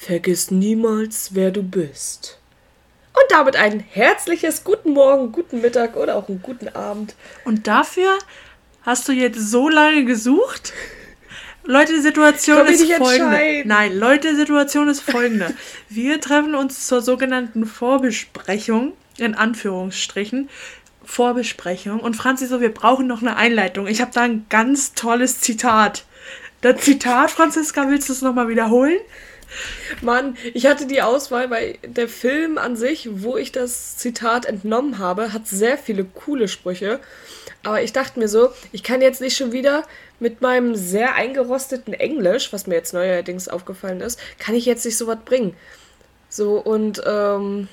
Vergiss niemals, wer du bist. Und damit ein herzliches guten Morgen, guten Mittag oder auch einen guten Abend. Und dafür hast du jetzt so lange gesucht? Leute, die Situation ist folgende. Nein, Leute, die Situation ist folgende. Wir treffen uns zur sogenannten Vorbesprechung, in Anführungsstrichen. Vorbesprechung. Und Franzi so, wir brauchen noch eine Einleitung. Ich habe da ein ganz tolles Zitat. Das Zitat, Franziska, willst du es nochmal wiederholen? Mann, ich hatte die Auswahl, weil der Film an sich, wo ich das Zitat entnommen habe, hat sehr viele coole Sprüche. Aber ich dachte mir so, ich kann jetzt nicht schon wieder mit meinem sehr eingerosteten Englisch, was mir jetzt neuerdings aufgefallen ist, kann ich jetzt nicht so was bringen. So, und ähm,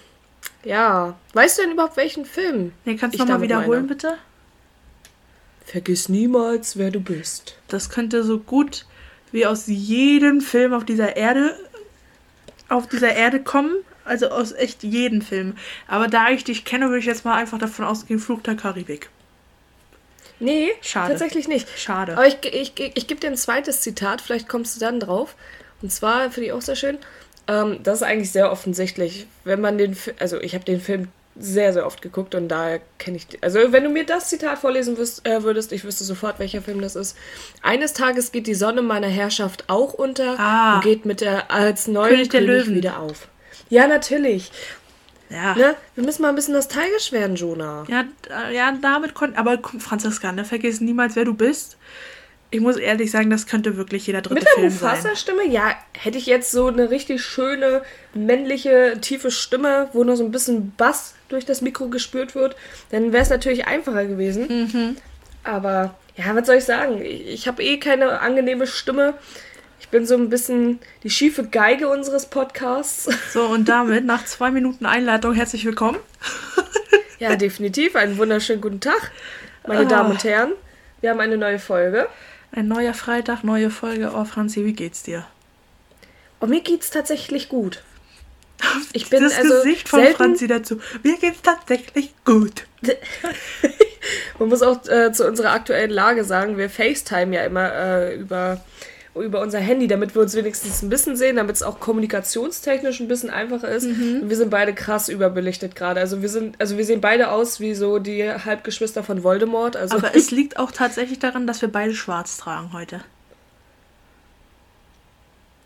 ja, weißt du denn überhaupt welchen Film? Nee, kannst du nochmal wiederholen, meine? bitte? Vergiss niemals, wer du bist. Das könnte so gut wie aus jedem Film auf dieser Erde auf dieser Erde kommen. Also aus echt jedem Film. Aber da ich dich kenne, würde ich jetzt mal einfach davon ausgehen, Flug der Karibik. Nee, Schade. tatsächlich nicht. Schade. Aber ich, ich, ich, ich gebe dir ein zweites Zitat, vielleicht kommst du dann drauf. Und zwar finde ich auch sehr schön. Ähm, das ist eigentlich sehr offensichtlich. Wenn man den also ich habe den Film sehr, sehr oft geguckt und daher kenne ich. Also, wenn du mir das Zitat vorlesen wirst, äh, würdest, ich wüsste sofort, welcher Film das ist. Eines Tages geht die Sonne meiner Herrschaft auch unter ah, und geht mit der als neuen König, König Löwen. wieder auf. Ja, natürlich. Ja. Ne? Wir müssen mal ein bisschen nostalgisch werden, Jonah. Ja, ja damit konnte. Aber Franziska, ne, vergiss niemals, wer du bist. Ich muss ehrlich sagen, das könnte wirklich jeder dritte Mit der Mufasa-Stimme? Ja, hätte ich jetzt so eine richtig schöne, männliche, tiefe Stimme, wo nur so ein bisschen Bass durch das Mikro gespürt wird, dann wäre es natürlich einfacher gewesen. Mhm. Aber ja, was soll ich sagen? Ich, ich habe eh keine angenehme Stimme. Ich bin so ein bisschen die schiefe Geige unseres Podcasts. So, und damit nach zwei Minuten Einleitung herzlich willkommen. ja, definitiv. Einen wunderschönen guten Tag, meine oh. Damen und Herren. Wir haben eine neue Folge. Ein neuer Freitag, neue Folge. Oh, Franzi, wie geht's dir? Oh, mir geht's tatsächlich gut. Ich bin das also Gesicht von selten... Franzi dazu. Mir geht's tatsächlich gut. Man muss auch äh, zu unserer aktuellen Lage sagen, wir FaceTime ja immer äh, über über unser Handy, damit wir uns wenigstens ein bisschen sehen, damit es auch kommunikationstechnisch ein bisschen einfacher ist. Mhm. Und wir sind beide krass überbelichtet gerade. Also wir sind, also wir sehen beide aus wie so die Halbgeschwister von Voldemort. Also Aber es liegt auch tatsächlich daran, dass wir beide schwarz tragen heute.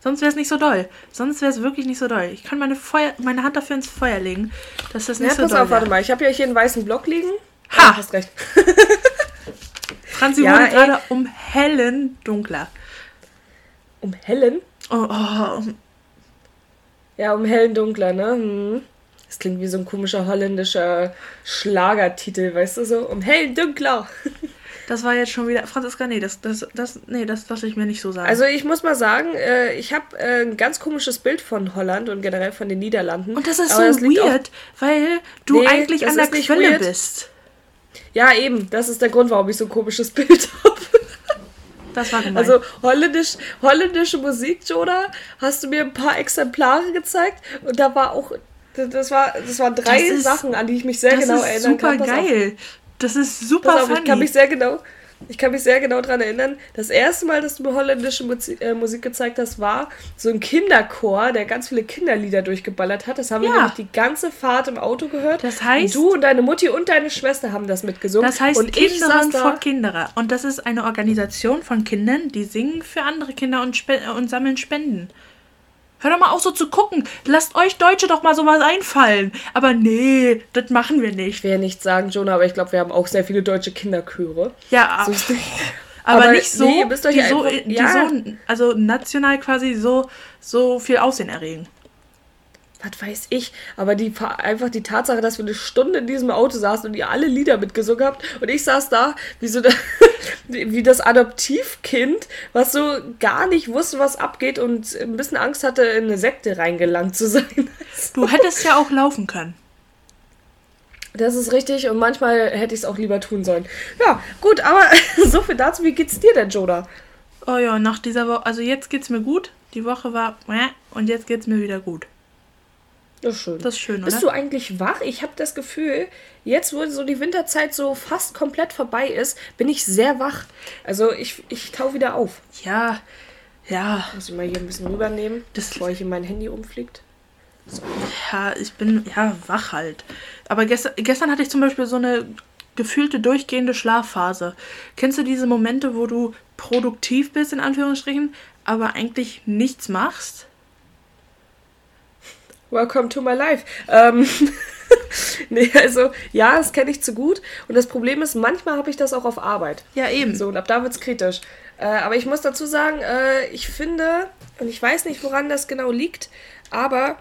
Sonst wäre es nicht so doll. Sonst wäre es wirklich nicht so doll. Ich kann meine, Feuer, meine Hand dafür ins Feuer legen, dass das nicht ja, so pass doll auf, warte mal. Ich habe ja hier einen weißen Block liegen. Ha! Ja, hast recht. Franzi ja, wurde gerade um hellen dunkler um hellen. Oh, oh. Ja, um hellen dunkler, ne? Hm. Das klingt wie so ein komischer holländischer Schlagertitel, weißt du so? Um hellen dunkler. Das war jetzt schon wieder. Franziska, nee, das, das, das, nee, das lasse ich mir nicht so sagen. Also ich muss mal sagen, äh, ich habe äh, ein ganz komisches Bild von Holland und generell von den Niederlanden. Und das ist so das weird, weil du nee, eigentlich an der Quelle bist. Ja, eben. Das ist der Grund, warum ich so ein komisches Bild habe. Das war gemein. Also holländisch, holländische Musik, Jonah, hast du mir ein paar Exemplare gezeigt und da war auch, das war, das waren drei das ist, Sachen, an die ich mich sehr genau erinnern kann. Das ist super geil. Das ist super Pass auf, funny. Ich kann mich sehr genau, ich kann mich sehr genau daran erinnern, das erste Mal, dass du mir holländische Musik, äh, Musik gezeigt hast, war so ein Kinderchor, der ganz viele Kinderlieder durchgeballert hat. Das haben ja. wir nämlich die ganze Fahrt im Auto gehört. Das heißt. Und du und deine Mutti und deine Schwester haben das mitgesungen. Das heißt und Kinderin vor Kinder. Und das ist eine Organisation von Kindern, die singen für andere Kinder und, und sammeln Spenden. Hör doch mal auf, so zu gucken. Lasst euch Deutsche doch mal sowas einfallen. Aber nee, das machen wir nicht. Ich will ja nicht sagen, Jonah, aber ich glaube, wir haben auch sehr viele deutsche Kinderchöre. Ja, so aber, aber, nicht so, nee, die, so, die ja. so, also national quasi so, so viel Aussehen erregen was weiß ich, aber die einfach die Tatsache, dass wir eine Stunde in diesem Auto saßen und ihr alle Lieder mitgesungen habt und ich saß da wie so da, wie das Adoptivkind, was so gar nicht wusste, was abgeht und ein bisschen Angst hatte, in eine Sekte reingelangt zu sein. Du hättest ja auch laufen können. Das ist richtig und manchmal hätte ich es auch lieber tun sollen. Ja, gut, aber so viel dazu. Wie geht's dir denn, Joda? Oh ja, nach dieser Woche, also jetzt geht's mir gut. Die Woche war und jetzt geht's mir wieder gut. Das ist schön. Das ist schön, Bist du eigentlich wach? Ich habe das Gefühl, jetzt, wo so die Winterzeit so fast komplett vorbei ist, bin ich sehr wach. Also ich, ich tau wieder auf. Ja, Ja. Muss ich mal hier ein bisschen rübernehmen, das, bevor ich in mein Handy umfliegt. So. Ja, ich bin ja wach halt. Aber gestern, gestern hatte ich zum Beispiel so eine gefühlte durchgehende Schlafphase. Kennst du diese Momente, wo du produktiv bist, in Anführungsstrichen, aber eigentlich nichts machst? Welcome to my life. Ähm, nee, also ja, das kenne ich zu gut. Und das Problem ist, manchmal habe ich das auch auf Arbeit. Ja, eben. So, und ab da wird es kritisch. Äh, aber ich muss dazu sagen, äh, ich finde, und ich weiß nicht, woran das genau liegt, aber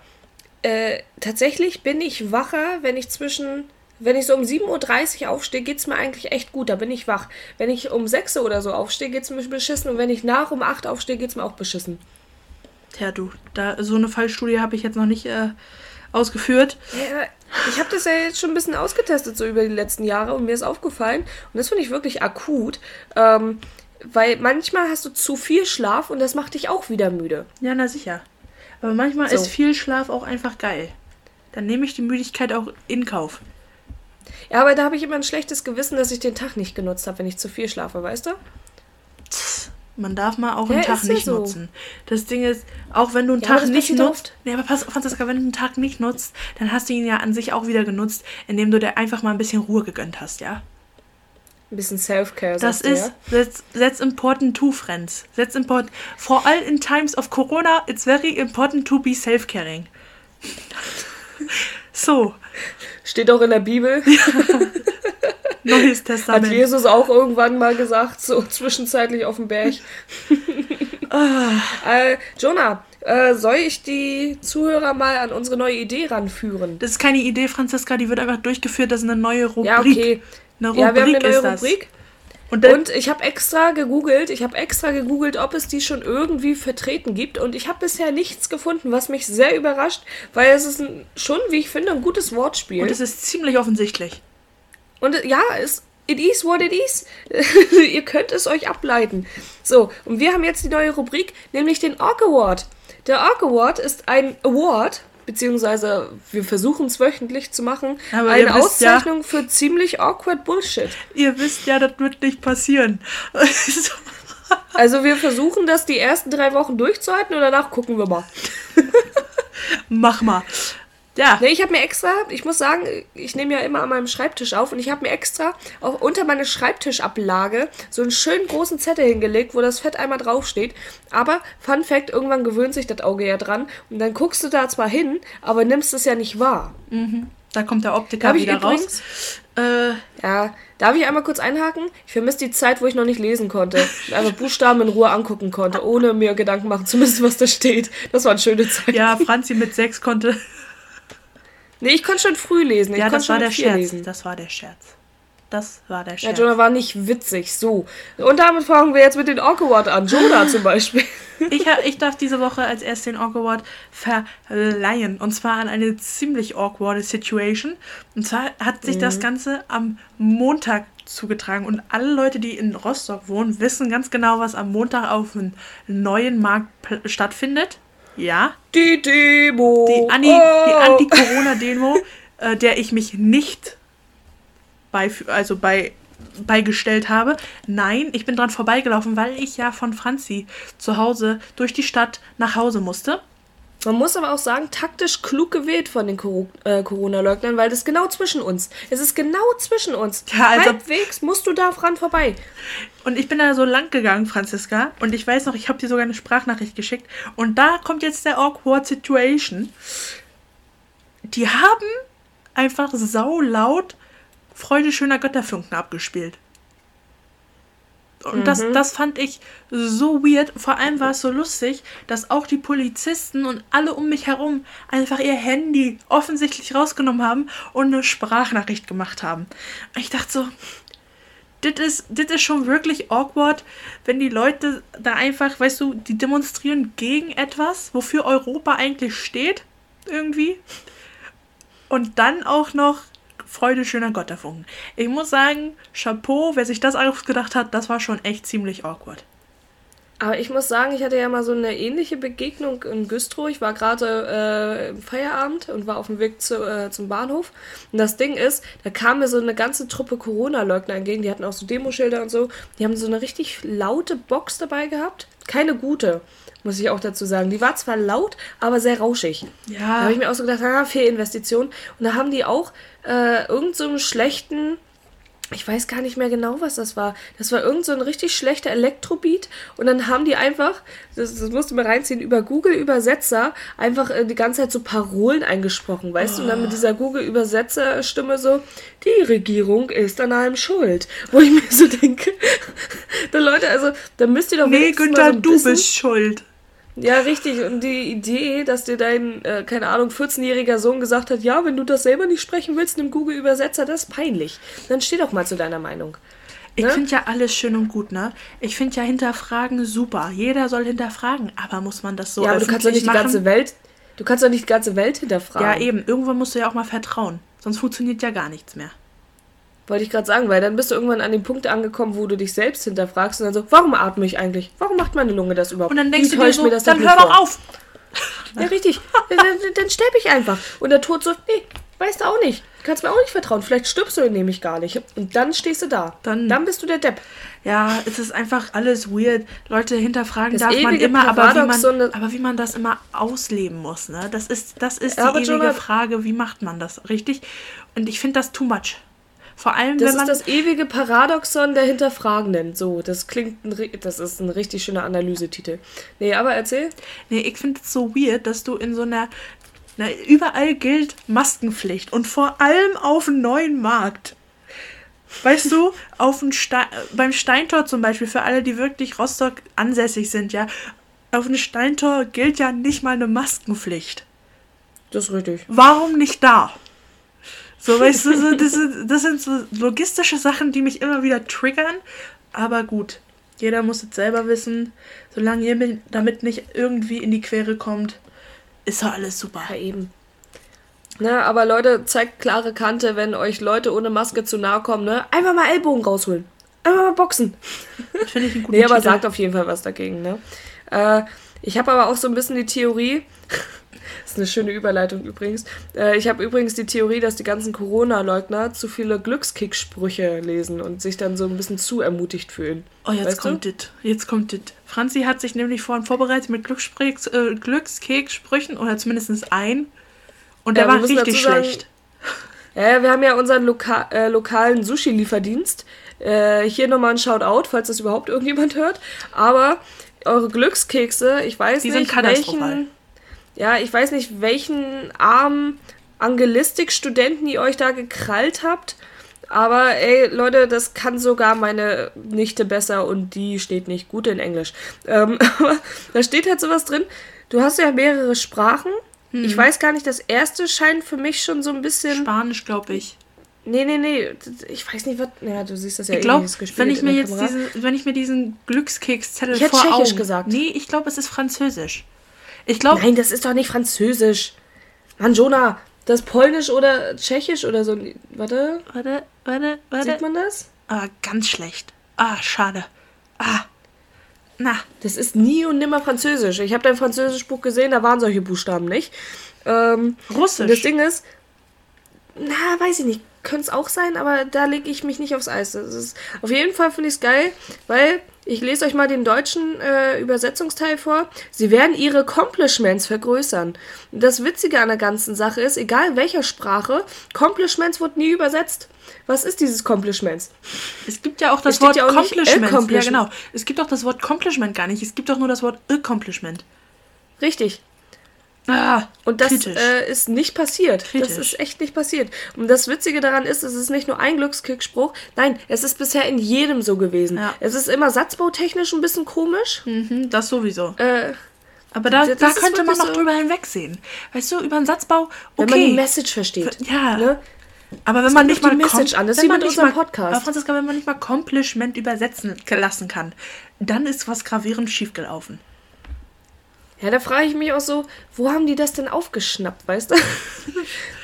äh, tatsächlich bin ich wacher, wenn ich zwischen wenn ich so um 7.30 Uhr aufstehe, geht es mir eigentlich echt gut. Da bin ich wach. Wenn ich um 6 Uhr oder so aufstehe, geht es mir beschissen. Und wenn ich nach um 8 Uhr aufstehe, geht es mir auch beschissen. Tja, du, da, so eine Fallstudie habe ich jetzt noch nicht äh, ausgeführt. Ja, ich habe das ja jetzt schon ein bisschen ausgetestet, so über die letzten Jahre. Und mir ist aufgefallen, und das finde ich wirklich akut, ähm, weil manchmal hast du zu viel Schlaf und das macht dich auch wieder müde. Ja, na sicher. Aber manchmal so. ist viel Schlaf auch einfach geil. Dann nehme ich die Müdigkeit auch in Kauf. Ja, aber da habe ich immer ein schlechtes Gewissen, dass ich den Tag nicht genutzt habe, wenn ich zu viel schlafe, weißt du? Man darf mal auch ja, einen Tag nicht so. nutzen. Das Ding ist, auch wenn du einen ja, Tag nicht nutzt. Nee, aber pass, Franziska, wenn du einen Tag nicht nutzt, dann hast du ihn ja an sich auch wieder genutzt, indem du dir einfach mal ein bisschen Ruhe gegönnt hast, ja? Ein bisschen Self-Care. Das ist, ja? that's, that's important too, friends. That's important. For all in times of Corona, it's very important to be self-caring. so. Steht auch in der Bibel. Neues Testament. Hat Jesus auch irgendwann mal gesagt, so zwischenzeitlich auf dem Berg. ah. äh, Jonah, äh, soll ich die Zuhörer mal an unsere neue Idee ranführen? Das ist keine Idee, Franziska, die wird einfach durchgeführt. Das ist eine neue Rubrik. Ja, okay. Eine Rubrik ja, wir haben eine neue Rubrik. Und, und, ich habe extra gegoogelt, ich habe extra gegoogelt, ob es die schon irgendwie vertreten gibt und ich habe bisher nichts gefunden, was mich sehr überrascht, weil es ist ein, schon, wie ich finde, ein gutes Wortspiel. Und es ist ziemlich offensichtlich. Und ja, es, it is what it is. Ihr könnt es euch ableiten. So, und wir haben jetzt die neue Rubrik, nämlich den Orc Award. Der Orc Award ist ein Award, beziehungsweise wir versuchen es wöchentlich zu machen, Aber eine Auszeichnung ja, für ziemlich awkward Bullshit. Ihr wisst ja, das wird nicht passieren. also wir versuchen das die ersten drei Wochen durchzuhalten und danach gucken wir mal. Mach mal. Ja. Nee, ich habe mir extra, ich muss sagen, ich nehme ja immer an meinem Schreibtisch auf und ich habe mir extra auch unter meine Schreibtischablage so einen schönen großen Zettel hingelegt, wo das Fett einmal draufsteht. Aber, Fun Fact, irgendwann gewöhnt sich das Auge ja dran und dann guckst du da zwar hin, aber nimmst es ja nicht wahr. Mhm. Da kommt der Optiker wieder übrigens, raus. Äh, ja, darf ich einmal kurz einhaken? Ich vermisse die Zeit, wo ich noch nicht lesen konnte. einfach Buchstaben in Ruhe angucken konnte, ohne mir Gedanken machen zu müssen, was da steht. Das war eine schöne Zeit. Ja, Franzi mit sechs konnte Nee, ich konnte schon früh lesen. Ich ja, das war der Scherz. Lesen. Das war der Scherz. Das war der Scherz. Ja, Jonah war nicht witzig. So. Und damit fangen wir jetzt mit den Orc Award an. Jonah zum Beispiel. ich, ich darf diese Woche als erst den Orc Award verleihen. Und zwar an eine ziemlich awkward Situation. Und zwar hat sich mhm. das Ganze am Montag zugetragen. Und alle Leute, die in Rostock wohnen, wissen ganz genau, was am Montag auf dem neuen Markt stattfindet. Ja. Die Demo. Die, Anti, oh. die Anti-Corona-Demo, äh, der ich mich nicht bei, also bei, beigestellt habe. Nein, ich bin dran vorbeigelaufen, weil ich ja von Franzi zu Hause durch die Stadt nach Hause musste. Man muss aber auch sagen, taktisch klug gewählt von den äh, Corona-Leugnern, weil das genau zwischen uns. Es ist genau zwischen uns. Ja, also Halbwegs musst du da dran vorbei. Und ich bin da so lang gegangen, Franziska. Und ich weiß noch, ich habe dir sogar eine Sprachnachricht geschickt. Und da kommt jetzt der awkward Situation. Die haben einfach saulaut Freude schöner Götterfunken abgespielt. Und mhm. das, das fand ich so weird. Vor allem war es so lustig, dass auch die Polizisten und alle um mich herum einfach ihr Handy offensichtlich rausgenommen haben und eine Sprachnachricht gemacht haben. Und ich dachte so, das ist, das ist schon wirklich awkward, wenn die Leute da einfach, weißt du, die demonstrieren gegen etwas, wofür Europa eigentlich steht, irgendwie. Und dann auch noch Freude schöner Götterfunken. Ich muss sagen, Chapeau, wer sich das ausgedacht hat, das war schon echt ziemlich awkward. Aber ich muss sagen, ich hatte ja mal so eine ähnliche Begegnung in Güstrow. Ich war gerade äh, im Feierabend und war auf dem Weg zu, äh, zum Bahnhof. Und das Ding ist, da kam mir so eine ganze Truppe Corona-Leugner entgegen. Die hatten auch so Demoschilder und so. Die haben so eine richtig laute Box dabei gehabt keine gute muss ich auch dazu sagen. Die war zwar laut, aber sehr rauschig. Ja. Da habe ich mir auch so gedacht, ah, Fehlinvestition. Und da haben die auch äh, irgend so einen schlechten ich weiß gar nicht mehr genau, was das war. Das war irgend so ein richtig schlechter Elektrobeat und dann haben die einfach, das, das musste man reinziehen, über Google-Übersetzer einfach äh, die ganze Zeit so Parolen eingesprochen, weißt oh. du? Und dann mit dieser Google-Übersetzer-Stimme so, die Regierung ist an allem schuld. Wo ich mir so denke, da Leute, also, da müsst ihr doch Nee, Günther, so du bist schuld. Ja, richtig. Und die Idee, dass dir dein, äh, keine Ahnung, 14-jähriger Sohn gesagt hat, ja, wenn du das selber nicht sprechen willst, nimm Google-Übersetzer, das ist peinlich. Dann steh doch mal zu deiner Meinung. Ich ne? finde ja alles schön und gut, ne? Ich finde ja hinterfragen super. Jeder soll hinterfragen, aber muss man das so Ja, aber du kannst doch nicht machen? die ganze Welt, du kannst doch nicht die ganze Welt hinterfragen. Ja, eben. Irgendwann musst du ja auch mal vertrauen. Sonst funktioniert ja gar nichts mehr. Wollte ich gerade sagen, weil dann bist du irgendwann an dem Punkt angekommen, wo du dich selbst hinterfragst und dann so, warum atme ich eigentlich? Warum macht meine Lunge das überhaupt? Und dann denkst Wie du dir so, das dann hör doch auf! Ja, richtig. dann, dann sterbe ich einfach. Und der Tod so, nee, weißt du auch nicht. Du kannst mir auch nicht vertrauen. Vielleicht stirbst du nämlich gar nicht. Und dann stehst du da. Dann, dann bist du der Depp. Ja, es ist einfach alles weird. Leute hinterfragen das darf man immer, aber wie, man, aber wie man das immer ausleben muss. Ne? Das ist, das ist die ewige Frage, wie macht man das richtig? Und ich finde das too much. Vor allem, das wenn man. Das ist das ewige Paradoxon der Hinterfragenden. So, das klingt. Ein, das ist ein richtig schöner Analysetitel. Nee, aber erzähl. Nee, ich finde es so weird, dass du in so einer. Na, überall gilt Maskenpflicht und vor allem auf dem neuen Markt. Weißt du, auf dem Ste beim Steintor zum Beispiel, für alle, die wirklich Rostock ansässig sind, ja, auf dem Steintor gilt ja nicht mal eine Maskenpflicht. Das ist richtig. Warum nicht da? So, weißt du, so, das, sind, das sind so logistische Sachen, die mich immer wieder triggern. Aber gut, jeder muss es selber wissen. Solange ihr damit nicht irgendwie in die Quere kommt, ist doch alles super. Ja, eben. Ne, aber Leute, zeigt klare Kante, wenn euch Leute ohne Maske zu nahe kommen, ne? Einfach mal Ellbogen rausholen. Einfach mal boxen. Das finde ich einen guten Nee, aber Titel. sagt auf jeden Fall was dagegen, ne? Äh, ich habe aber auch so ein bisschen die Theorie, das ist eine schöne Überleitung übrigens. Äh, ich habe übrigens die Theorie, dass die ganzen Corona-Leugner zu viele Glückskick-Sprüche lesen und sich dann so ein bisschen zu ermutigt fühlen. Oh, jetzt weißt kommt das. Jetzt kommt das. Franzi hat sich nämlich vorhin vorbereitet mit äh, Glückskick-Sprüchen oder zumindest ein. Und der ja, war richtig schlecht. Ja, wir haben ja unseren Loka äh, lokalen Sushi-Lieferdienst. Äh, hier nochmal ein Shoutout, falls das überhaupt irgendjemand hört. Aber eure Glückskekse, ich weiß Die nicht, welchen ja, ich weiß nicht, welchen armen Angelistik-Studenten ihr euch da gekrallt habt. Aber ey, Leute, das kann sogar meine Nichte besser und die steht nicht gut in Englisch. Ähm, aber da steht halt sowas drin. Du hast ja mehrere Sprachen. Hm. Ich weiß gar nicht, das erste scheint für mich schon so ein bisschen. Spanisch, glaube ich. Nee, nee, nee. Ich weiß nicht, was. Ja, du siehst das ja ich glaub, wenn ich mir jetzt diesen, wenn ich mir diesen Glückskekszettel ich vor Tschechisch Augen. gesagt. Nee, ich glaube, es ist Französisch. Ich glaube. Nein, das ist doch nicht Französisch. Mann, Jonah, das ist Polnisch oder Tschechisch oder so. Warte. Warte, warte, warte. Sieht man das? Ah, ganz schlecht. Ah, schade. Ah. Na. Das ist nie und nimmer Französisch. Ich habe dein Französischbuch gesehen, da waren solche Buchstaben nicht. Ähm, Russisch. das Ding ist, na, weiß ich nicht. Könnte es auch sein, aber da lege ich mich nicht aufs Eis. Ist, auf jeden Fall finde ich es geil, weil ich lese euch mal den deutschen äh, Übersetzungsteil vor. Sie werden ihre Accomplishments vergrößern. Das Witzige an der ganzen Sache ist, egal welcher Sprache, Accomplishments wird nie übersetzt. Was ist dieses Accomplishments? Es gibt ja auch das Wort ja auch Accomplishment. Ja, genau. Es gibt auch das Wort Accomplishment gar nicht. Es gibt doch nur das Wort Accomplishment. Richtig. Ah, und das äh, ist nicht passiert. Kritisch. Das ist echt nicht passiert. Und das Witzige daran ist, es ist nicht nur ein Glückskickspruch. Nein, es ist bisher in jedem so gewesen. Ja. Es ist immer satzbautechnisch ein bisschen komisch. Mhm, das sowieso. Äh, aber da, da könnte man noch so drüber hinwegsehen. Weißt du, über einen Satzbau, okay. Wenn man die Message versteht. Ja. Ne? Aber wenn das man nicht mal Message an, das ist wie mit unserem Podcast. Aber Franziska, wenn man nicht mal Compliment übersetzen lassen kann, dann ist was gravierend schiefgelaufen. Ja, da frage ich mich auch so, wo haben die das denn aufgeschnappt, weißt du?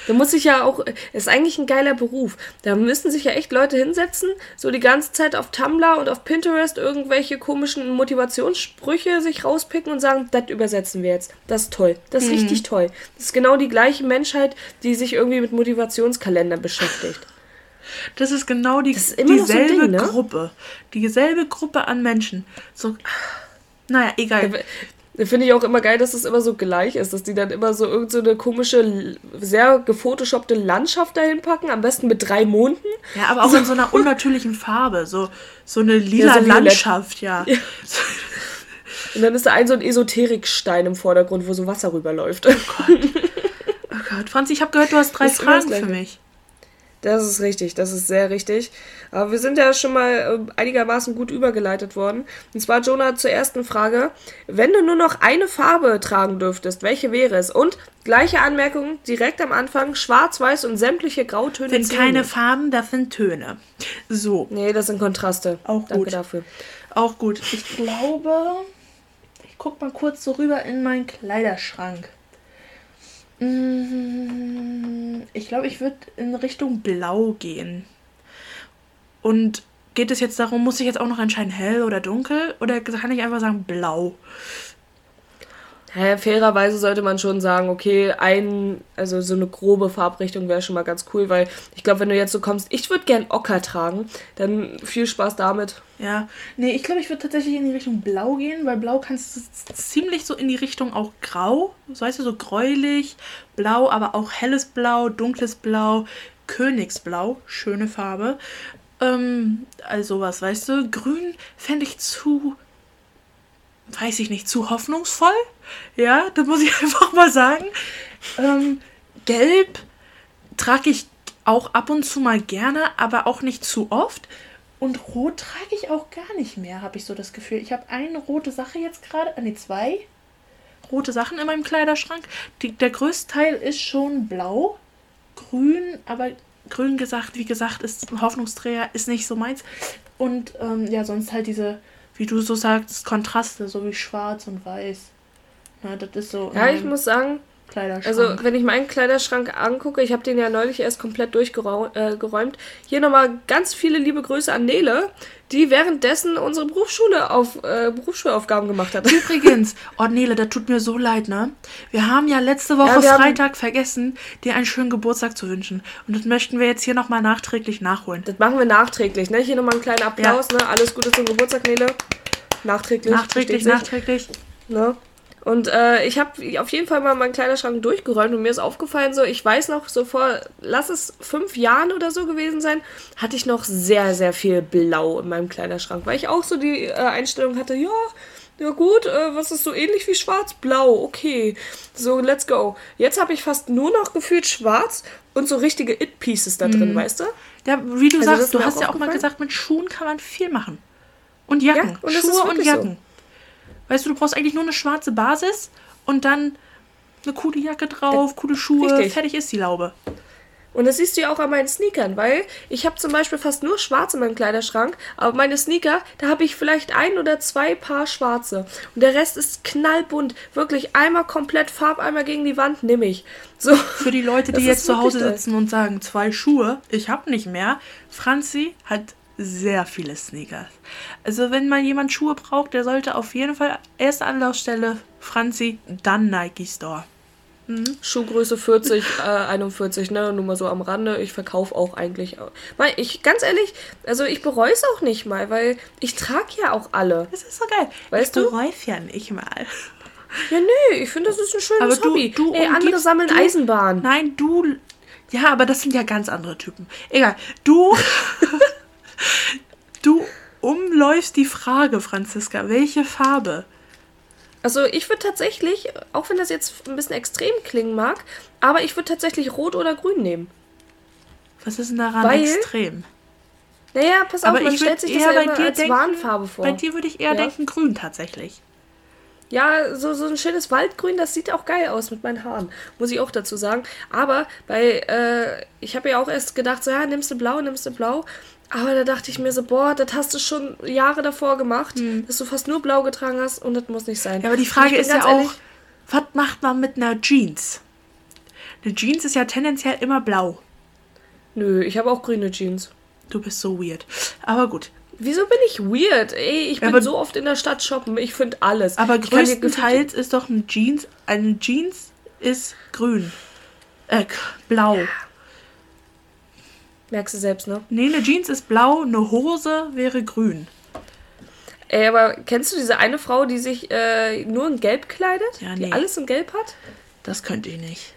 da muss ich ja auch, ist eigentlich ein geiler Beruf. Da müssen sich ja echt Leute hinsetzen, so die ganze Zeit auf Tumblr und auf Pinterest irgendwelche komischen Motivationssprüche sich rauspicken und sagen, das übersetzen wir jetzt. Das ist toll. Das ist mhm. richtig toll. Das ist genau die gleiche Menschheit, die sich irgendwie mit Motivationskalender beschäftigt. Das ist genau die, ist dieselbe so Ding, ne? Gruppe. Dieselbe Gruppe an Menschen. So Naja, egal. Finde ich auch immer geil, dass es immer so gleich ist, dass die dann immer so irgendeine so komische, sehr gefotoshoppte Landschaft dahin packen, am besten mit drei Monden. Ja, aber auch so. in so einer unnatürlichen Farbe, so, so eine lila ja, so Landschaft, ja. ja. Und dann ist da ein so ein Esoterikstein im Vordergrund, wo so Wasser rüberläuft. Oh Gott. Oh Gott. Franzi, ich habe gehört, du hast drei das Fragen für mich. Das ist richtig, das ist sehr richtig. Aber wir sind ja schon mal äh, einigermaßen gut übergeleitet worden. Und zwar, Jonah, zur ersten Frage. Wenn du nur noch eine Farbe tragen dürftest, welche wäre es? Und gleiche Anmerkung direkt am Anfang: Schwarz, Weiß und sämtliche Grautöne. Sind keine Farben, das sind Töne. So. Nee, das sind Kontraste. Auch gut. Danke dafür. Auch gut. Ich glaube, ich guck mal kurz so rüber in meinen Kleiderschrank. Mm, ich glaube, ich würde in Richtung Blau gehen. Und geht es jetzt darum, muss ich jetzt auch noch entscheiden, hell oder dunkel? Oder kann ich einfach sagen blau? Ja, fairerweise sollte man schon sagen, okay, ein, also so eine grobe Farbrichtung wäre schon mal ganz cool, weil ich glaube, wenn du jetzt so kommst, ich würde gern Ocker tragen, dann viel Spaß damit. Ja, nee, ich glaube, ich würde tatsächlich in die Richtung Blau gehen, weil Blau kannst du ziemlich so in die Richtung auch Grau, so weißt du, so gräulich, Blau, aber auch helles Blau, dunkles Blau, Königsblau, schöne Farbe. Ähm, also was, weißt du, Grün fände ich zu weiß ich nicht, zu hoffnungsvoll. Ja, das muss ich einfach mal sagen. Ähm, Gelb trage ich auch ab und zu mal gerne, aber auch nicht zu oft. Und Rot trage ich auch gar nicht mehr, habe ich so das Gefühl. Ich habe eine rote Sache jetzt gerade, nee, zwei rote Sachen in meinem Kleiderschrank. Die, der größte Teil ist schon blau, grün, aber grün gesagt, wie gesagt, ist ein Hoffnungsträger, ist nicht so meins. Und ähm, ja, sonst halt diese wie du so sagst, Kontraste, so wie schwarz und weiß. Ja, das ist so. Ja, ich muss sagen, Kleiderschrank. Also, wenn ich meinen Kleiderschrank angucke, ich habe den ja neulich erst komplett durchgeräumt. Äh, Hier nochmal ganz viele liebe Grüße an Nele, die währenddessen unsere Berufsschule auf, äh, Berufsschulaufgaben gemacht hat. Übrigens, oh Nele, das tut mir so leid, ne? Wir haben ja letzte Woche ja, Freitag vergessen, dir einen schönen Geburtstag zu wünschen. Und das möchten wir jetzt hier nochmal nachträglich nachholen. Das machen wir nachträglich, ne? Hier nochmal einen kleinen Applaus, ja. ne? Alles Gute zum Geburtstag, Nele. Nachträglich. Nachträglich, nachträglich. Ne? Und äh, ich habe auf jeden Fall mal meinen Kleiderschrank durchgeräumt und mir ist aufgefallen, so, ich weiß noch, so vor, lass es fünf Jahren oder so gewesen sein, hatte ich noch sehr, sehr viel Blau in meinem Kleiderschrank, weil ich auch so die äh, Einstellung hatte, ja, ja gut, äh, was ist so ähnlich wie schwarz-blau, okay, so, let's go. Jetzt habe ich fast nur noch gefühlt schwarz und so richtige It-Pieces da drin, mhm. weißt du? Ja, wie du also sagst, du hast ja auch mal gesagt, mit Schuhen kann man viel machen. Und Jacken. Ja, und Schuhe und Jacken. So. Weißt du, du brauchst eigentlich nur eine schwarze Basis und dann eine coole Jacke drauf, coole Schuhe, Richtig. fertig ist die Laube. Und das siehst du ja auch an meinen Sneakern, weil ich habe zum Beispiel fast nur schwarz in meinem Kleiderschrank, aber meine Sneaker, da habe ich vielleicht ein oder zwei Paar schwarze. Und der Rest ist knallbunt. Wirklich einmal komplett Farbeimer gegen die Wand nehme ich. So. Für die Leute, die jetzt zu Hause sitzen und sagen, zwei Schuhe, ich habe nicht mehr. Franzi hat sehr viele Sneakers. Also wenn mal jemand Schuhe braucht, der sollte auf jeden Fall erste Anlaufstelle Franzi, dann Nike Store. Mhm. Schuhgröße 40, äh, 41, ne? Nur mal so am Rande. Ich verkaufe auch eigentlich. Weil ich, ganz ehrlich, also ich bereue es auch nicht mal, weil ich trage ja auch alle. Das ist so geil. Weißt ich du? bereue ja nicht mal. Ja, nö, ich finde, das ist ein schönes aber du, Hobby. Du Ey, andere sammeln du, Eisenbahn. Nein, du. Ja, aber das sind ja ganz andere Typen. Egal. Du. Du umläufst die Frage, Franziska. Welche Farbe? Also ich würde tatsächlich, auch wenn das jetzt ein bisschen extrem klingen mag, aber ich würde tatsächlich Rot oder Grün nehmen. Was ist denn daran Weil, extrem? Naja, pass auf, aber man ich stellt sich das ja immer als denken, Warnfarbe vor. Bei dir würde ich eher ja? denken Grün tatsächlich. Ja, so, so ein schönes Waldgrün, das sieht auch geil aus mit meinen Haaren, muss ich auch dazu sagen. Aber bei, äh, ich habe ja auch erst gedacht, so, ja, nimmst du blau, nimmst du blau. Aber da dachte ich mir so, boah, das hast du schon Jahre davor gemacht, hm. dass du fast nur blau getragen hast und das muss nicht sein. Ja, aber die Frage ist ja auch, was macht man mit einer Jeans? Eine Jeans ist ja tendenziell immer blau. Nö, ich habe auch grüne Jeans. Du bist so weird. Aber gut. Wieso bin ich weird? Ey, ich bin aber, so oft in der Stadt shoppen. Ich finde alles. Aber größtenteils ist doch eine Jeans, eine Jeans ist grün. Äh, blau. Ja. Merkst du selbst, ne? Nee, eine Jeans ist blau, eine Hose wäre grün. Ey, aber kennst du diese eine Frau, die sich äh, nur in Gelb kleidet? Ja, nee. Die alles in Gelb hat? Das könnte ich nicht.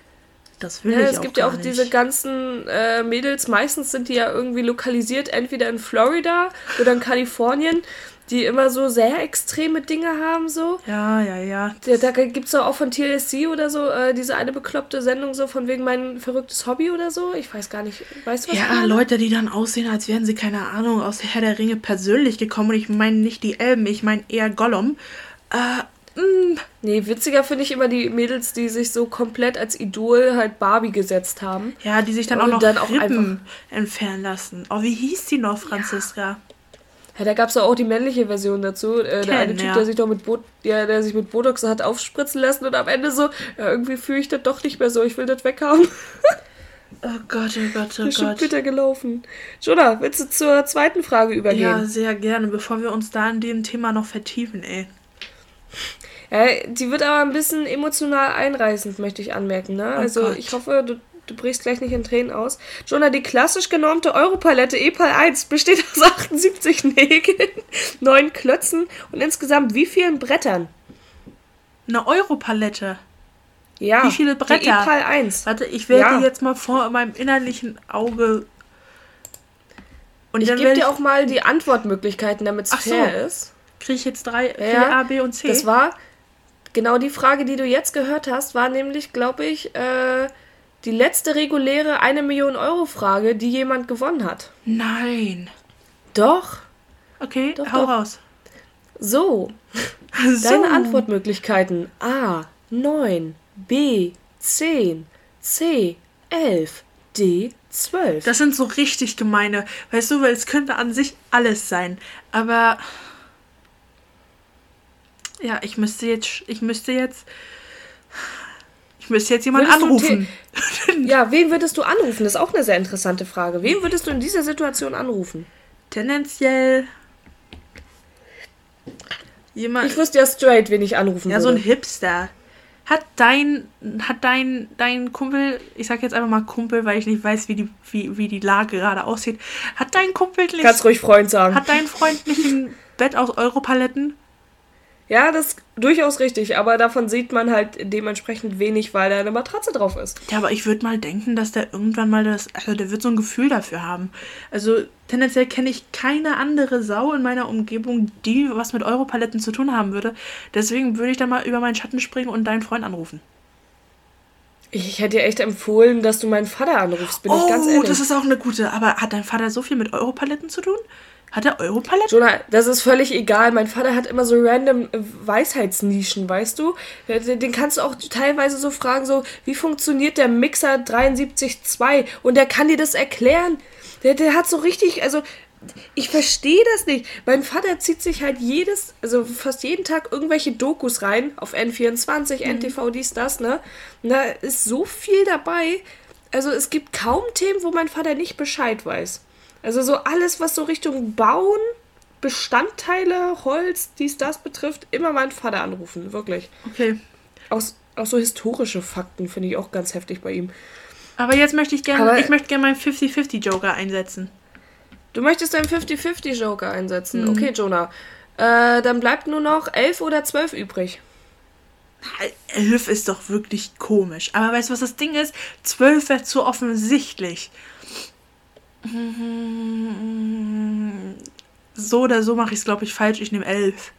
Das will ja, ich es auch gibt ja auch nicht. diese ganzen äh, Mädels, meistens sind die ja irgendwie lokalisiert, entweder in Florida oder in Kalifornien, die immer so sehr extreme Dinge haben, so. Ja, ja, ja. Da, da gibt es auch von TLC oder so äh, diese eine bekloppte Sendung, so von wegen mein verrücktes Hobby oder so. Ich weiß gar nicht. Weißt du was? Ja, Leute, die dann aussehen, als wären sie, keine Ahnung, aus Herr der Ringe persönlich gekommen. Und ich meine nicht die Elben, ich meine eher Gollum. Äh, Mm. Nee, witziger finde ich immer die Mädels, die sich so komplett als Idol halt Barbie gesetzt haben. Ja, die sich dann auch noch dann auch Rippen entfernen lassen. Oh, wie hieß die noch, Franziska? Ja. Ja, da gab es auch die männliche Version dazu. Äh, Ken, der eine Typ, ja. der sich doch mit Bo ja, der sich mit Botox hat aufspritzen lassen und am Ende so, ja, irgendwie fühle ich das doch nicht mehr so, ich will das weghaben. oh Gott, oh Gott, oh Gott. Ist schon bitter gelaufen. Jonah, willst du zur zweiten Frage übergehen? Ja, sehr gerne, bevor wir uns da in dem Thema noch vertiefen, ey. Ja, die wird aber ein bisschen emotional einreißend, möchte ich anmerken. Ne? Oh also Gott. ich hoffe, du, du brichst gleich nicht in Tränen aus. Jonah, die klassisch genormte Europalette EPAL 1 besteht aus 78 Nägeln, 9 Klötzen und insgesamt wie vielen Brettern? Eine Europalette? Ja. Wie viele Bretter? Die EPAL 1. Warte, ich werde ja. jetzt mal vor meinem innerlichen Auge und ich gebe dir auch mal die Antwortmöglichkeiten, damit es fair so. ist. Kriege ich jetzt drei ja, A, B und C? Das war Genau die Frage, die du jetzt gehört hast, war nämlich, glaube ich, äh, die letzte reguläre eine Million Euro Frage, die jemand gewonnen hat. Nein. Doch. Okay, doch, hau doch. raus. So. so. Deine Antwortmöglichkeiten A 9, B 10, C 11, D 12. Das sind so richtig gemeine, weißt du, weil es könnte an sich alles sein, aber ja, ich müsste jetzt, ich müsste jetzt, müsste jetzt jemanden anrufen. ja, wen würdest du anrufen? Das ist auch eine sehr interessante Frage. Wen würdest du in dieser Situation anrufen? Tendenziell jemand. Ich wüsste ja straight, wen ich anrufen ja, würde. Ja, so ein Hipster. Hat dein, hat dein, dein Kumpel, ich sag jetzt einfach mal Kumpel, weil ich nicht weiß, wie die, wie, wie die Lage gerade aussieht. Hat dein Kumpel nicht. Kannst ruhig Freund sagen. Hat dein Freund nicht ein Bett aus Europaletten? Ja, das ist durchaus richtig, aber davon sieht man halt dementsprechend wenig, weil da eine Matratze drauf ist. Ja, aber ich würde mal denken, dass der irgendwann mal das, also der wird so ein Gefühl dafür haben. Also tendenziell kenne ich keine andere Sau in meiner Umgebung, die was mit Europaletten zu tun haben würde. Deswegen würde ich da mal über meinen Schatten springen und deinen Freund anrufen. Ich hätte dir echt empfohlen, dass du meinen Vater anrufst, bin oh, ich ganz ehrlich. Oh, das ist auch eine gute. Aber hat dein Vater so viel mit Europaletten zu tun? Hat er Europalette? Jonah, das ist völlig egal. Mein Vater hat immer so random Weisheitsnischen, weißt du? Den kannst du auch teilweise so fragen, so, wie funktioniert der Mixer 73.2? Und der kann dir das erklären. Der, der hat so richtig, also, ich verstehe das nicht. Mein Vater zieht sich halt jedes, also fast jeden Tag irgendwelche Dokus rein auf N24, mhm. NTV, dies, das, ne? Und da ist so viel dabei. Also es gibt kaum Themen, wo mein Vater nicht Bescheid weiß. Also so alles, was so Richtung Bauen, Bestandteile, Holz, dies, das betrifft, immer meinen Vater anrufen, wirklich. Okay. Auch, auch so historische Fakten finde ich auch ganz heftig bei ihm. Aber jetzt möchte ich gerne, ich möchte gerne meinen 50-50 Joker einsetzen. Du möchtest deinen 50-50 Joker einsetzen? Mhm. Okay, Jonah. Äh, dann bleibt nur noch 11 oder 12 übrig. 11 ist doch wirklich komisch. Aber weißt du, was das Ding ist? 12 wäre zu offensichtlich. So oder so mache ich es, glaube ich, falsch. Ich nehme elf.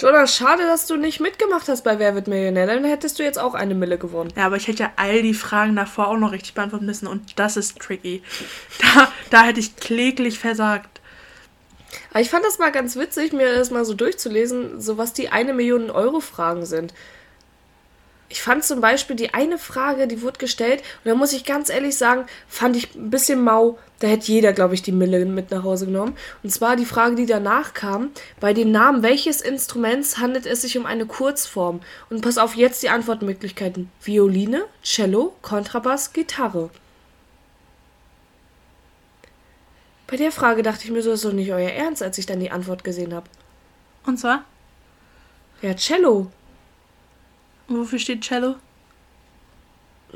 Jonas, schade, dass du nicht mitgemacht hast bei Wer wird Millionär. Dann hättest du jetzt auch eine Mille gewonnen. Ja, aber ich hätte ja all die Fragen davor auch noch richtig beantworten müssen und das ist tricky. Da, da hätte ich kläglich versagt. Aber ich fand das mal ganz witzig, mir das mal so durchzulesen, so was die eine Million Euro Fragen sind ich fand zum Beispiel die eine Frage, die wurde gestellt, und da muss ich ganz ehrlich sagen, fand ich ein bisschen mau. Da hätte jeder, glaube ich, die Mille mit nach Hause genommen. Und zwar die Frage, die danach kam: Bei den Namen welches Instruments handelt es sich um eine Kurzform? Und pass auf jetzt die Antwortmöglichkeiten: Violine, Cello, Kontrabass, Gitarre. Bei der Frage dachte ich mir so, ist doch nicht euer Ernst, als ich dann die Antwort gesehen habe. Und zwar? Ja, Cello. Wofür steht Cello?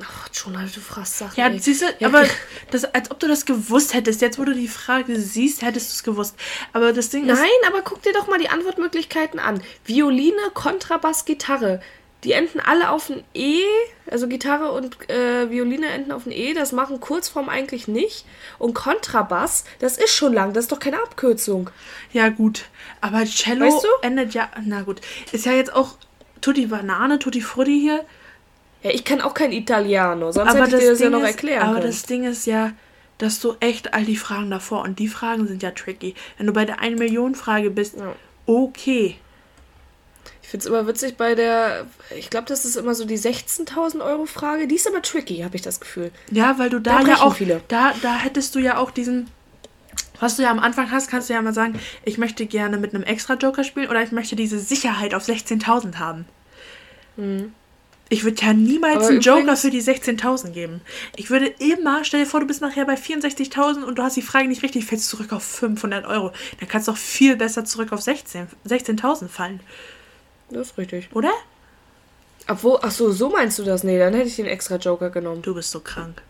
Ach, Jonah, du fragst Sachen. Ja, siehst du, ja, aber das, als ob du das gewusst hättest. Jetzt, wo du die Frage siehst, hättest du es gewusst. Aber das Ding Nein, ist. Nein, aber guck dir doch mal die Antwortmöglichkeiten an. Violine, Kontrabass, Gitarre. Die enden alle auf ein E, also Gitarre und äh, Violine enden auf ein E, das machen Kurzform eigentlich nicht. Und Kontrabass, das ist schon lang, das ist doch keine Abkürzung. Ja, gut. Aber Cello weißt du? endet ja. Na gut. Ist ja jetzt auch Tutti Banane, Tutti Frutti hier. Ja, ich kann auch kein Italiano, sonst aber hätte ich dir das Ding ja noch ist, erklären Aber können. das Ding ist ja, dass du echt all die Fragen davor und die Fragen sind ja tricky. Wenn du bei der 1 Million Frage bist, ja. okay. Ich finde es immer witzig bei der, ich glaube, das ist immer so die 16.000 Euro Frage. Die ist aber tricky, habe ich das Gefühl. Ja, weil du da, da ja auch, viele. Da, da hättest du ja auch diesen, was du ja am Anfang hast, kannst du ja mal sagen, ich möchte gerne mit einem extra Joker spielen oder ich möchte diese Sicherheit auf 16.000 haben. Mhm. Ich würde ja niemals Aber einen Joker für die 16.000 geben. Ich würde immer, stell dir vor, du bist nachher bei 64.000 und du hast die Frage nicht richtig, fällst zurück auf 500 Euro. Dann kannst du auch viel besser zurück auf 16.000 16 fallen. Das ist richtig. Oder? Obwohl, ach so, so meinst du das? Nee, dann hätte ich den extra Joker genommen. Du bist so krank.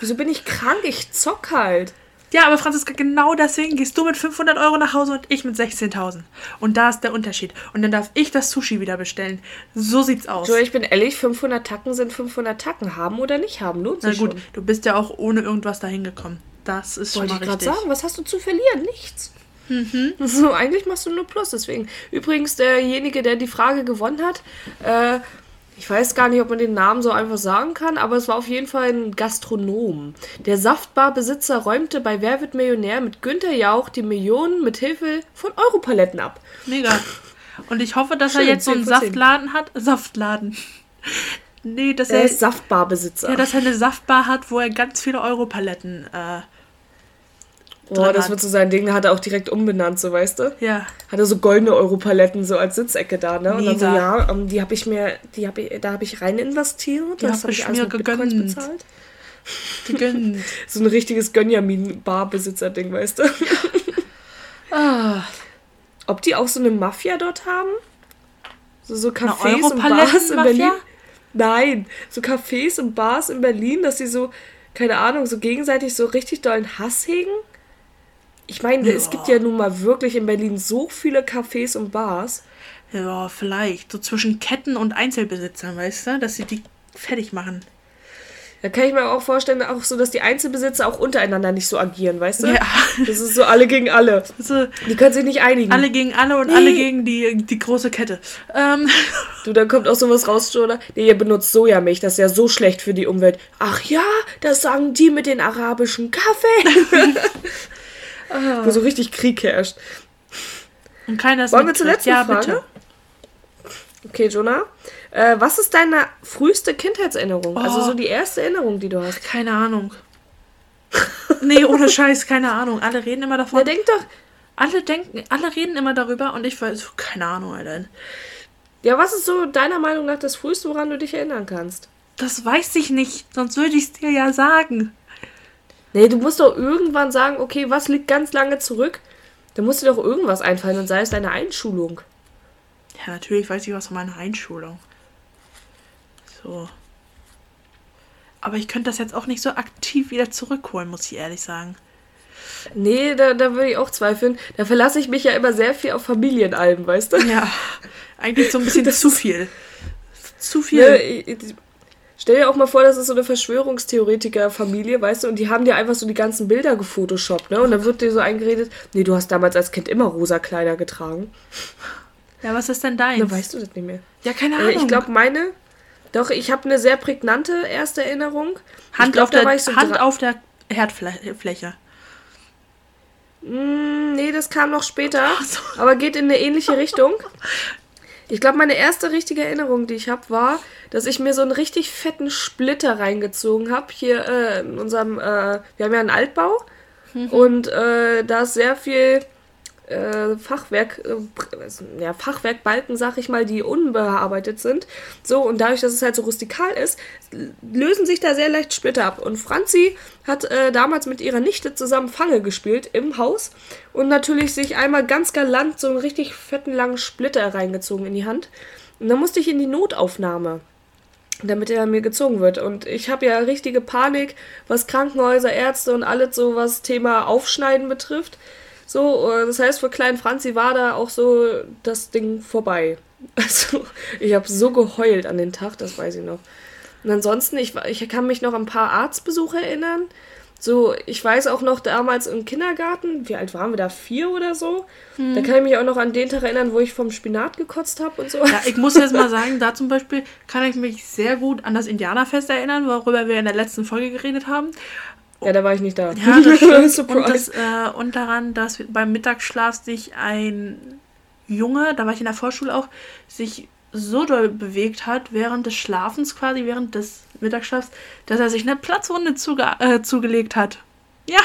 Wieso bin ich krank? Ich zock halt. Ja, aber Franziska, genau deswegen gehst du mit 500 Euro nach Hause und ich mit 16.000. Und da ist der Unterschied. Und dann darf ich das Sushi wieder bestellen. So sieht's aus. So, ich bin ehrlich, 500 Tacken sind 500 Tacken. Haben oder nicht haben, lohnt sich Na gut, schon. du bist ja auch ohne irgendwas dahin gekommen. Das ist Wollte schon mal ich richtig. sagen, was hast du zu verlieren? Nichts. Mhm. So, eigentlich machst du nur Plus, deswegen. Übrigens, derjenige, der die Frage gewonnen hat, äh, ich weiß gar nicht, ob man den Namen so einfach sagen kann, aber es war auf jeden Fall ein Gastronom. Der Saftbarbesitzer räumte bei Wer wird Millionär mit Günther Jauch die Millionen mit Hilfe von Europaletten ab. Mega. Und ich hoffe, dass Schön, er jetzt so einen Saftladen hat. Saftladen. Nee, dass er, er ist Saftbarbesitzer. Ja, dass er eine Saftbar hat, wo er ganz viele Europaletten äh, Boah, das wird so sein Ding, hat er auch direkt umbenannt, so weißt du? Ja. Hat er so goldene Europaletten so als Sitzecke da, ne? Und dann so, ja, um, ähm, die habe ich mir, die habe ich, da habe ich rein investiert, die das habe ich alles mit gegönnt. Bitcoins bezahlt. Gegönnt. so ein richtiges Gönjamin-Barbesitzer-Ding, weißt du? ah. Ob die auch so eine Mafia dort haben? So, so Cafés und Bars in Berlin? Nein, so Cafés und Bars in Berlin, dass sie so, keine Ahnung, so gegenseitig so richtig dollen Hass hegen? Ich meine, ja. es gibt ja nun mal wirklich in Berlin so viele Cafés und Bars. Ja, vielleicht. So zwischen Ketten und Einzelbesitzern, weißt du? Dass sie die fertig machen. Da kann ich mir auch vorstellen, auch so, dass die Einzelbesitzer auch untereinander nicht so agieren, weißt du? Ja. Das ist so alle gegen alle. Also, die können sich nicht einigen. Alle gegen alle und nee. alle gegen die, die große Kette. Ähm. Du, dann kommt auch sowas raus, oder? Nee, ihr benutzt Sojamilch, das ist ja so schlecht für die Umwelt. Ach ja, das sagen die mit den arabischen Kaffee. Ah. Wo so richtig Krieg herrscht. Und keiner ist Wollen wir zur letzten ja, Frage? Bitte. Okay, Jonah. Äh, was ist deine früheste Kindheitserinnerung? Oh. Also so die erste Erinnerung, die du hast. Keine Ahnung. nee, ohne Scheiß, keine Ahnung. Alle reden immer davon. Ja, denk doch. Alle denken, alle reden immer darüber und ich weiß, keine Ahnung, Alter. Ja, was ist so deiner Meinung nach das früheste, woran du dich erinnern kannst? Das weiß ich nicht, sonst würde ich es dir ja sagen. Nee, du musst doch irgendwann sagen, okay, was liegt ganz lange zurück? Da musst dir doch irgendwas einfallen und sei es deine Einschulung. Ja, natürlich weiß ich was von meiner Einschulung. So. Aber ich könnte das jetzt auch nicht so aktiv wieder zurückholen, muss ich ehrlich sagen. Nee, da, da würde ich auch zweifeln. Da verlasse ich mich ja immer sehr viel auf Familienalben, weißt du? Ja, eigentlich so ein bisschen zu viel. Zu viel. Ja, Stell dir auch mal vor, das ist so eine Verschwörungstheoretiker-Familie, weißt du, und die haben dir einfach so die ganzen Bilder gefotoshoppt, ne? Und dann wird dir so eingeredet, nee, du hast damals als Kind immer rosa Kleider getragen. Ja, was ist denn deins? Dann weißt du das nicht mehr. Ja, keine äh, Ahnung. ich glaube, meine. Doch, ich habe eine sehr prägnante erste Erinnerung. Hand, glaub, auf, der, so Hand auf der Herdfläche. Mm, nee, das kam noch später. So. Aber geht in eine ähnliche Richtung. Ich glaube, meine erste richtige Erinnerung, die ich habe, war, dass ich mir so einen richtig fetten Splitter reingezogen habe. Hier äh, in unserem, äh, wir haben ja einen Altbau mhm. und äh, da ist sehr viel äh, Fachwerk, äh, ja, Fachwerkbalken, sag ich mal, die unbearbeitet sind. So, und dadurch, dass es halt so rustikal ist, lösen sich da sehr leicht Splitter ab. Und Franzi hat äh, damals mit ihrer Nichte zusammen Fange gespielt im Haus und natürlich sich einmal ganz galant so einen richtig fetten langen Splitter reingezogen in die Hand. Und dann musste ich in die Notaufnahme. Damit er mir gezogen wird. Und ich habe ja richtige Panik, was Krankenhäuser, Ärzte und alles so, was Thema Aufschneiden betrifft. So, äh, das heißt, für kleinen Franzi war da auch so das Ding vorbei. Also, ich habe so geheult an den Tag, das weiß ich noch. Und ansonsten, ich, ich kann mich noch an ein paar Arztbesuche erinnern. So, ich weiß auch noch damals im Kindergarten, wie alt waren wir da? Vier oder so? Hm. Da kann ich mich auch noch an den Tag erinnern, wo ich vom Spinat gekotzt habe und so. Ja, ich muss jetzt mal sagen, da zum Beispiel kann ich mich sehr gut an das Indianerfest erinnern, worüber wir in der letzten Folge geredet haben. Ja, da war ich nicht da. Ja, das stimmt. und, das, äh, und daran, dass beim Mittagsschlaf sich ein Junge, da war ich in der Vorschule auch, sich so doll bewegt hat während des Schlafens quasi, während des Mittagsschlafs, dass er sich eine Platzwunde zuge äh, zugelegt hat. Ja.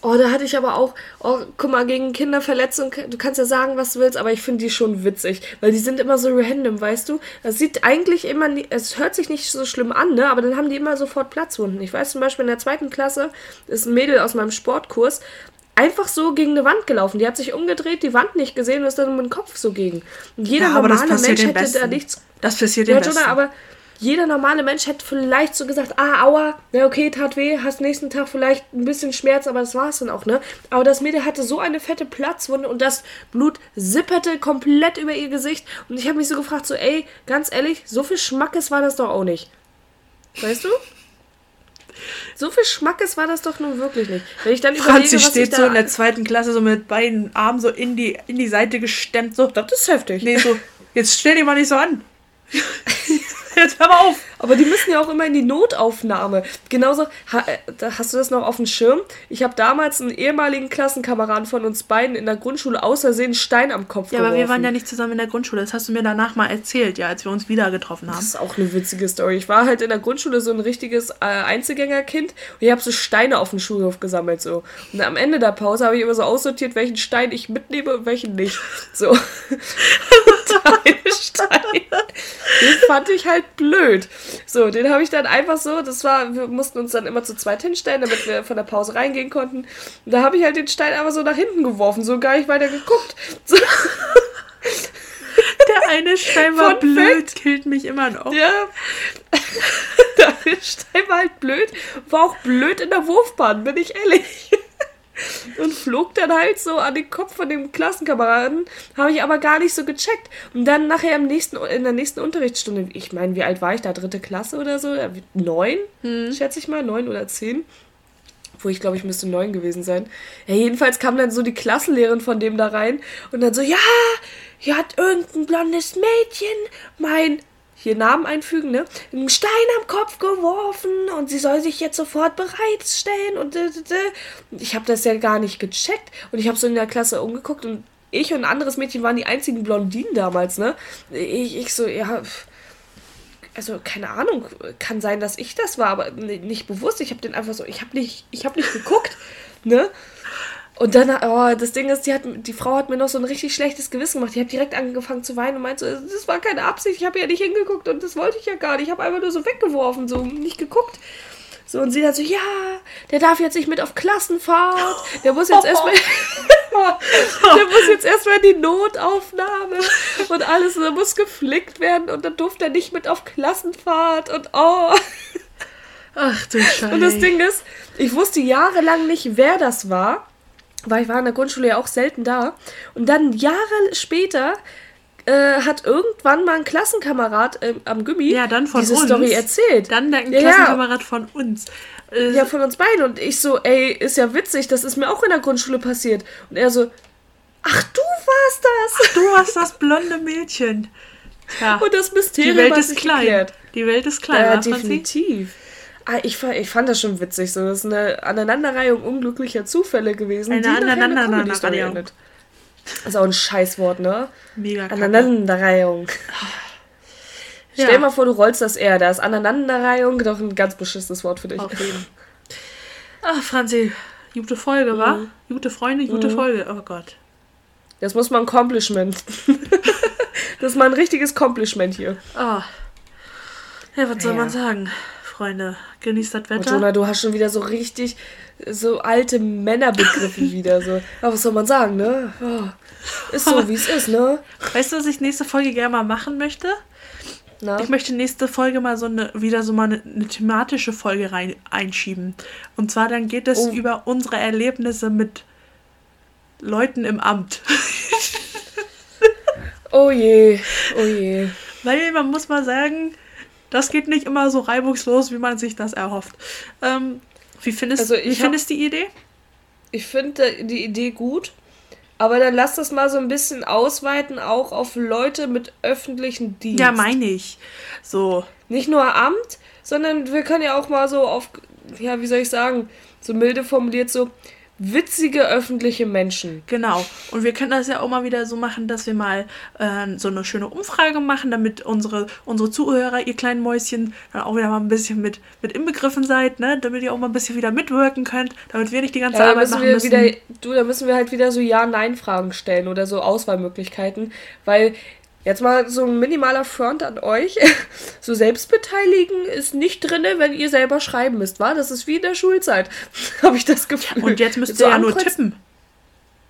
Oh, da hatte ich aber auch, oh, guck mal, gegen Kinderverletzung, du kannst ja sagen, was du willst, aber ich finde die schon witzig, weil die sind immer so random, weißt du? Das sieht eigentlich immer, es hört sich nicht so schlimm an, ne? Aber dann haben die immer sofort Platzwunden. Ich weiß zum Beispiel in der zweiten Klasse ist ein Mädel aus meinem Sportkurs einfach so gegen eine Wand gelaufen. Die hat sich umgedreht, die Wand nicht gesehen und ist dann mit dem Kopf so gegen. Und jeder ja, normale Mensch hätte Besten. da nichts. Das passiert ja, Jonah, aber jeder normale Mensch hätte vielleicht so gesagt, ah, aua, ja okay, tat weh, hast nächsten Tag vielleicht ein bisschen Schmerz, aber das war es dann auch, ne? Aber das Mädel hatte so eine fette Platzwunde und das Blut sipperte komplett über ihr Gesicht und ich habe mich so gefragt, so, ey, ganz ehrlich, so viel Schmackes war das doch auch nicht. Weißt du? So viel Schmackes war das doch nun wirklich nicht. Wenn ich dann Franzi überlege, steht so in der zweiten Klasse so mit beiden Armen so in die, in die Seite gestemmt. So, das ist heftig. Nee, so, jetzt stell dich mal nicht so an. Jetzt hör mal auf. Aber die müssen ja auch immer in die Notaufnahme. Genauso, äh, hast du das noch auf dem Schirm? Ich habe damals einen ehemaligen Klassenkameraden von uns beiden in der Grundschule außersehen Stein am Kopf Ja, geworfen. aber wir waren ja nicht zusammen in der Grundschule. Das hast du mir danach mal erzählt, ja, als wir uns wieder getroffen haben. Das ist auch eine witzige Story. Ich war halt in der Grundschule so ein richtiges äh, Einzelgängerkind und ich habe so Steine auf dem Schulhof gesammelt so. Und am Ende der Pause habe ich immer so aussortiert, welchen Stein ich mitnehme und welchen nicht. So. Stein. Den fand ich halt blöd. So, den habe ich dann einfach so, das war, wir mussten uns dann immer zu zweit hinstellen, damit wir von der Pause reingehen konnten. Und da habe ich halt den Stein einfach so nach hinten geworfen, so gar nicht weiter geguckt. So. Der eine Stein war Von blöd, killt mich immer noch. Ja. Der Stein war halt blöd, war auch blöd in der Wurfbahn, bin ich ehrlich und flog dann halt so an den Kopf von dem Klassenkameraden, habe ich aber gar nicht so gecheckt. Und dann nachher im nächsten, in der nächsten Unterrichtsstunde, ich meine, wie alt war ich da? Dritte Klasse oder so? Neun, hm. schätze ich mal, neun oder zehn. Wo ich glaube, ich müsste neun gewesen sein. Ja, jedenfalls kam dann so die Klassenlehrerin von dem da rein und dann so, ja, hier hat irgendein blondes Mädchen mein hier Namen einfügen, ne? Einen Stein am Kopf geworfen und sie soll sich jetzt sofort bereitstellen und ich habe das ja gar nicht gecheckt und ich habe so in der Klasse umgeguckt und ich und ein anderes Mädchen waren die einzigen Blondinen damals, ne? Ich, ich so, ja, also keine Ahnung, kann sein, dass ich das war, aber nicht bewusst. Ich habe den einfach so, ich habe nicht, ich habe nicht geguckt, ne? Und dann, oh, das Ding ist, die, hat, die Frau hat mir noch so ein richtig schlechtes Gewissen gemacht. Die hat direkt angefangen zu weinen und meinte so, das war keine Absicht, ich habe ja nicht hingeguckt und das wollte ich ja gar nicht. Ich habe einfach nur so weggeworfen, so nicht geguckt. So, und sie hat so, ja, der darf jetzt nicht mit auf Klassenfahrt. Der muss jetzt erstmal. der muss jetzt erstmal in die Notaufnahme und alles. Und der muss geflickt werden und dann durfte er nicht mit auf Klassenfahrt und oh. Ach du Scheiße. Und das Ding ist, ich wusste jahrelang nicht, wer das war weil ich war in der Grundschule ja auch selten da. Und dann Jahre später äh, hat irgendwann mal ein Klassenkamerad äh, am Gummi ja, diese uns. Story erzählt. Dann ein Klassenkamerad ja. von uns. Äh, ja, von uns beiden. Und ich so, ey, ist ja witzig, das ist mir auch in der Grundschule passiert. Und er so, ach, du warst das. Ach, du warst das blonde Mädchen. Ja. Und das Mysterium Die Welt ist klein. Geklärt. Die Welt ist klein. Ja, definitiv. Ah, ich, ich fand das schon witzig. So, das ist eine Aneinanderreihung unglücklicher Zufälle gewesen. Eine Aneinanderreihung. Das ist auch ein Scheißwort, ne? Mega Aneinanderreihung. Ja. Stell mal vor, du rollst das R. Da ist Aneinanderreihung doch ein ganz beschissenes Wort für dich. Auf jeden. Ach, Franzi, gute Folge, mhm. wa? Gute Freunde, gute mhm. Folge. Oh Gott. Das muss mal ein Compliment. das ist mal ein richtiges Compliment hier. Oh. Ja, was soll ja. man sagen? Freunde. Genießt das Wetter. Und Jonah, du hast schon wieder so richtig so alte Männerbegriffe wieder. So. Aber was soll man sagen, ne? Oh, ist so, wie es ist, ne? Weißt du, was ich nächste Folge gerne mal machen möchte? Na? Ich möchte nächste Folge mal so eine, wieder so mal eine, eine thematische Folge rein einschieben. Und zwar dann geht es oh. über unsere Erlebnisse mit Leuten im Amt. oh je, oh je. Weil man muss mal sagen, das geht nicht immer so reibungslos, wie man sich das erhofft. Ähm, wie findest, also wie findest du die Idee? Ich finde die Idee gut. Aber dann lass das mal so ein bisschen ausweiten, auch auf Leute mit öffentlichen Dienst. Ja, meine ich. So. Nicht nur Amt, sondern wir können ja auch mal so auf, ja, wie soll ich sagen, so milde formuliert, so witzige öffentliche Menschen. Genau. Und wir können das ja auch mal wieder so machen, dass wir mal äh, so eine schöne Umfrage machen, damit unsere, unsere Zuhörer, ihr kleinen Mäuschen, dann auch wieder mal ein bisschen mit, mit inbegriffen seid, ne? Damit ihr auch mal ein bisschen wieder mitwirken könnt, damit wir nicht die ganze ja, Arbeit machen müssen. Wieder, du, da müssen wir halt wieder so Ja-Nein-Fragen stellen oder so Auswahlmöglichkeiten, weil Jetzt mal so ein minimaler Front an euch. So selbstbeteiligen ist nicht drin, wenn ihr selber schreiben müsst, wa? Das ist wie in der Schulzeit, habe ich das Gefühl. Und jetzt müsst ihr so ja nur tippen.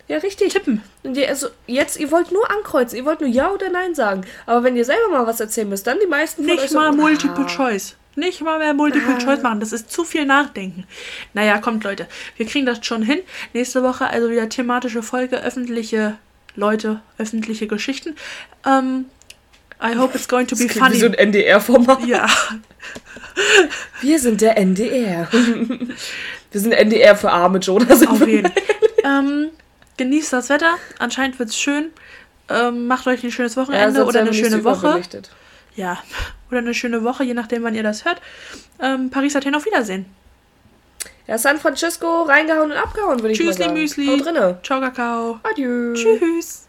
Ja, richtig. Tippen. Und ihr, also jetzt, ihr wollt nur ankreuzen, ihr wollt nur Ja oder Nein sagen. Aber wenn ihr selber mal was erzählen müsst, dann die meisten von Nicht mal so, Multiple ah. Choice. Nicht mal mehr Multiple ah. Choice machen. Das ist zu viel Nachdenken. Naja, kommt Leute. Wir kriegen das schon hin. Nächste Woche also wieder thematische Folge, öffentliche Leute, öffentliche Geschichten. Ähm, I hope it's going to be das funny. Wie so ein NDR-Format. Ja. Wir sind der NDR. Wir sind NDR für arme Jonas. Auf jeden ähm, Genießt das Wetter. Anscheinend wird es schön. Ähm, macht euch ein schönes Wochenende ja, oder eine schöne Woche. Ja, oder eine schöne Woche, je nachdem, wann ihr das hört. Ähm, Paris Athen auf Wiedersehen. Ja, San Francisco reingehauen und abgehauen, würde ich mal sagen. Tschüssli Müsli. Haut drinne. Ciao, Kakao. Adieu. Tschüss.